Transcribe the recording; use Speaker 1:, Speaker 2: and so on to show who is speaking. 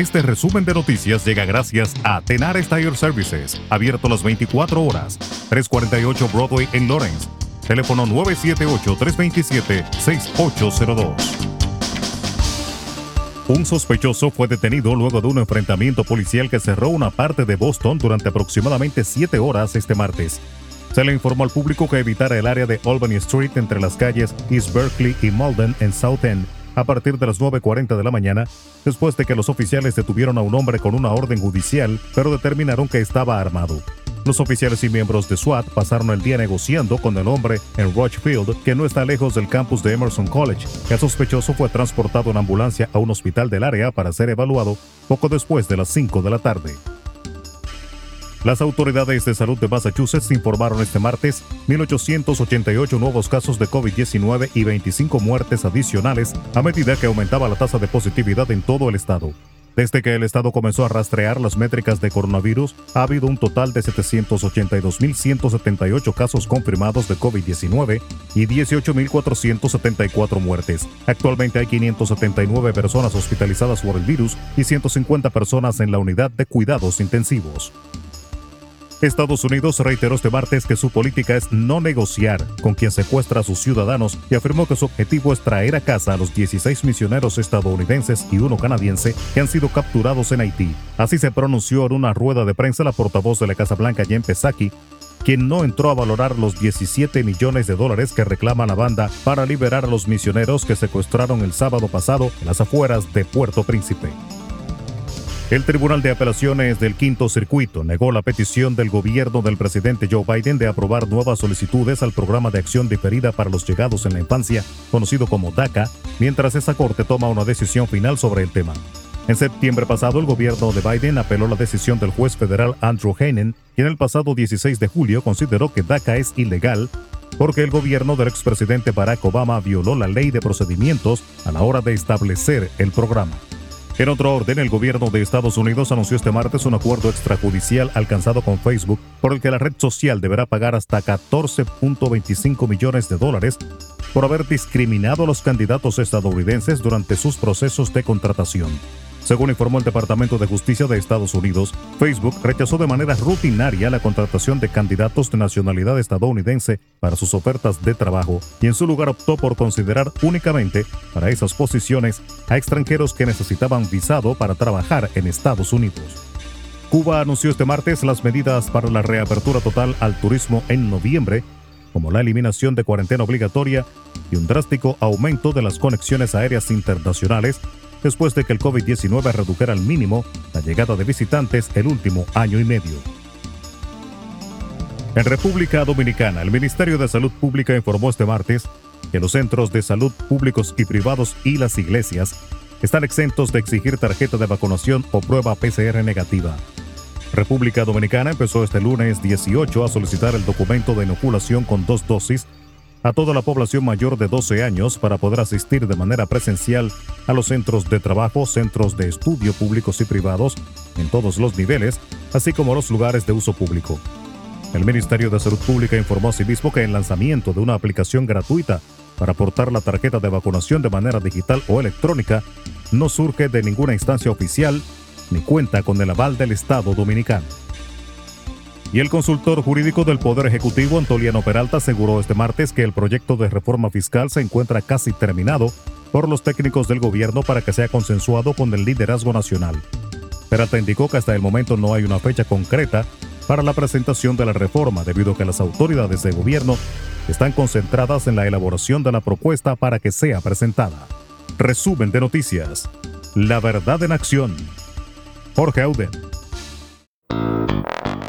Speaker 1: Este resumen de noticias llega gracias a Tenar Tire Services, abierto las 24 horas, 348 Broadway en Lawrence. Teléfono 978-327-6802. Un sospechoso fue detenido luego de un enfrentamiento policial que cerró una parte de Boston durante aproximadamente 7 horas este martes. Se le informó al público que evitara el área de Albany Street entre las calles East Berkeley y Malden en South End a partir de las 9.40 de la mañana, después de que los oficiales detuvieron a un hombre con una orden judicial, pero determinaron que estaba armado. Los oficiales y miembros de SWAT pasaron el día negociando con el hombre en Rochfield, que no está lejos del campus de Emerson College. El sospechoso fue transportado en ambulancia a un hospital del área para ser evaluado poco después de las 5 de la tarde. Las autoridades de salud de Massachusetts informaron este martes 1.888 nuevos casos de COVID-19 y 25 muertes adicionales a medida que aumentaba la tasa de positividad en todo el estado. Desde que el estado comenzó a rastrear las métricas de coronavirus, ha habido un total de 782.178 casos confirmados de COVID-19 y 18.474 muertes. Actualmente hay 579 personas hospitalizadas por el virus y 150 personas en la unidad de cuidados intensivos. Estados Unidos reiteró este martes que su política es no negociar con quien secuestra a sus ciudadanos y afirmó que su objetivo es traer a casa a los 16 misioneros estadounidenses y uno canadiense que han sido capturados en Haití. Así se pronunció en una rueda de prensa la portavoz de la Casa Blanca, Jen Psaki, quien no entró a valorar los 17 millones de dólares que reclama la banda para liberar a los misioneros que secuestraron el sábado pasado en las afueras de Puerto Príncipe. El Tribunal de Apelaciones del Quinto Circuito negó la petición del gobierno del presidente Joe Biden de aprobar nuevas solicitudes al programa de acción diferida para los llegados en la infancia, conocido como DACA, mientras esa corte toma una decisión final sobre el tema. En septiembre pasado, el gobierno de Biden apeló la decisión del juez federal Andrew Heinen, quien el pasado 16 de julio consideró que DACA es ilegal porque el gobierno del expresidente Barack Obama violó la ley de procedimientos a la hora de establecer el programa. En otro orden, el gobierno de Estados Unidos anunció este martes un acuerdo extrajudicial alcanzado con Facebook por el que la red social deberá pagar hasta 14.25 millones de dólares por haber discriminado a los candidatos estadounidenses durante sus procesos de contratación. Según informó el Departamento de Justicia de Estados Unidos, Facebook rechazó de manera rutinaria la contratación de candidatos de nacionalidad estadounidense para sus ofertas de trabajo y en su lugar optó por considerar únicamente para esas posiciones a extranjeros que necesitaban visado para trabajar en Estados Unidos. Cuba anunció este martes las medidas para la reapertura total al turismo en noviembre, como la eliminación de cuarentena obligatoria y un drástico aumento de las conexiones aéreas internacionales después de que el COVID-19 redujera al mínimo la llegada de visitantes el último año y medio. En República Dominicana, el Ministerio de Salud Pública informó este martes que los centros de salud públicos y privados y las iglesias están exentos de exigir tarjeta de vacunación o prueba PCR negativa. República Dominicana empezó este lunes 18 a solicitar el documento de inoculación con dos dosis a toda la población mayor de 12 años para poder asistir de manera presencial a los centros de trabajo, centros de estudio públicos y privados en todos los niveles, así como los lugares de uso público. El Ministerio de Salud Pública informó asimismo que el lanzamiento de una aplicación gratuita para aportar la tarjeta de vacunación de manera digital o electrónica no surge de ninguna instancia oficial ni cuenta con el aval del Estado dominicano. Y el consultor jurídico del Poder Ejecutivo, Antoliano Peralta, aseguró este martes que el proyecto de reforma fiscal se encuentra casi terminado por los técnicos del gobierno para que sea consensuado con el liderazgo nacional. Peralta indicó que hasta el momento no hay una fecha concreta para la presentación de la reforma debido a que las autoridades de gobierno están concentradas en la elaboración de la propuesta para que sea presentada. Resumen de noticias. La verdad en acción. Jorge Auden.